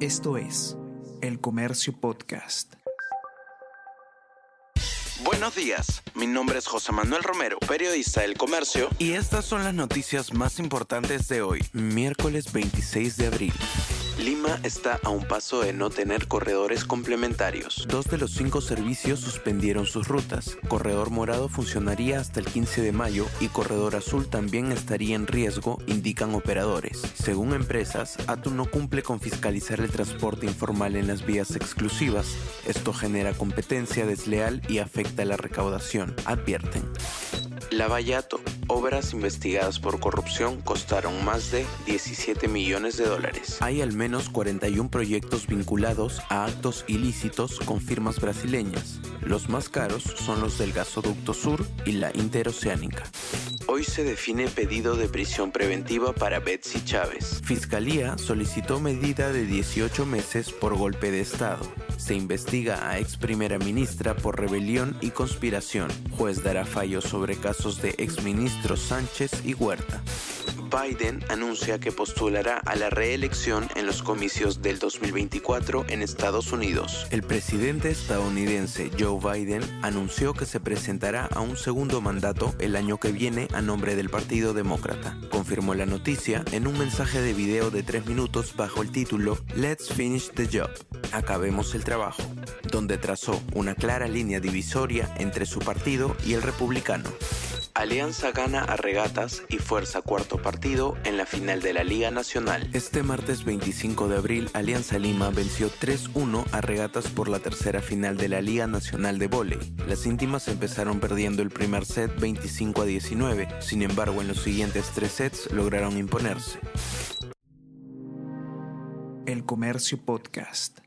Esto es El Comercio Podcast. Buenos días, mi nombre es José Manuel Romero, periodista del Comercio, y estas son las noticias más importantes de hoy, miércoles 26 de abril. Lima está a un paso de no tener corredores complementarios. Dos de los cinco servicios suspendieron sus rutas. Corredor morado funcionaría hasta el 15 de mayo y Corredor azul también estaría en riesgo, indican operadores. Según empresas, ATU no cumple con fiscalizar el transporte informal en las vías exclusivas. Esto genera competencia desleal y afecta la recaudación, advierten. Lavallato. Obras investigadas por corrupción costaron más de 17 millones de dólares. Hay al menos 41 proyectos vinculados a actos ilícitos con firmas brasileñas. Los más caros son los del Gasoducto Sur y la Interoceánica. Hoy se define pedido de prisión preventiva para Betsy Chávez. Fiscalía solicitó medida de 18 meses por golpe de Estado. Se investiga a ex primera ministra por rebelión y conspiración. Juez dará fallo sobre casos de exministros Sánchez y Huerta. Biden anuncia que postulará a la reelección en los comicios del 2024 en Estados Unidos. El presidente estadounidense Joe Biden anunció que se presentará a un segundo mandato el año que viene a nombre del Partido Demócrata. Confirmó la noticia en un mensaje de video de tres minutos bajo el título Let's Finish the Job. Acabemos el trabajo, donde trazó una clara línea divisoria entre su partido y el republicano. Alianza gana a regatas y fuerza cuarto partido en la final de la Liga Nacional. Este martes 25 de abril, Alianza Lima venció 3-1 a regatas por la tercera final de la Liga Nacional de Voley. Las íntimas empezaron perdiendo el primer set 25 a 19, sin embargo en los siguientes tres sets lograron imponerse. El Comercio Podcast.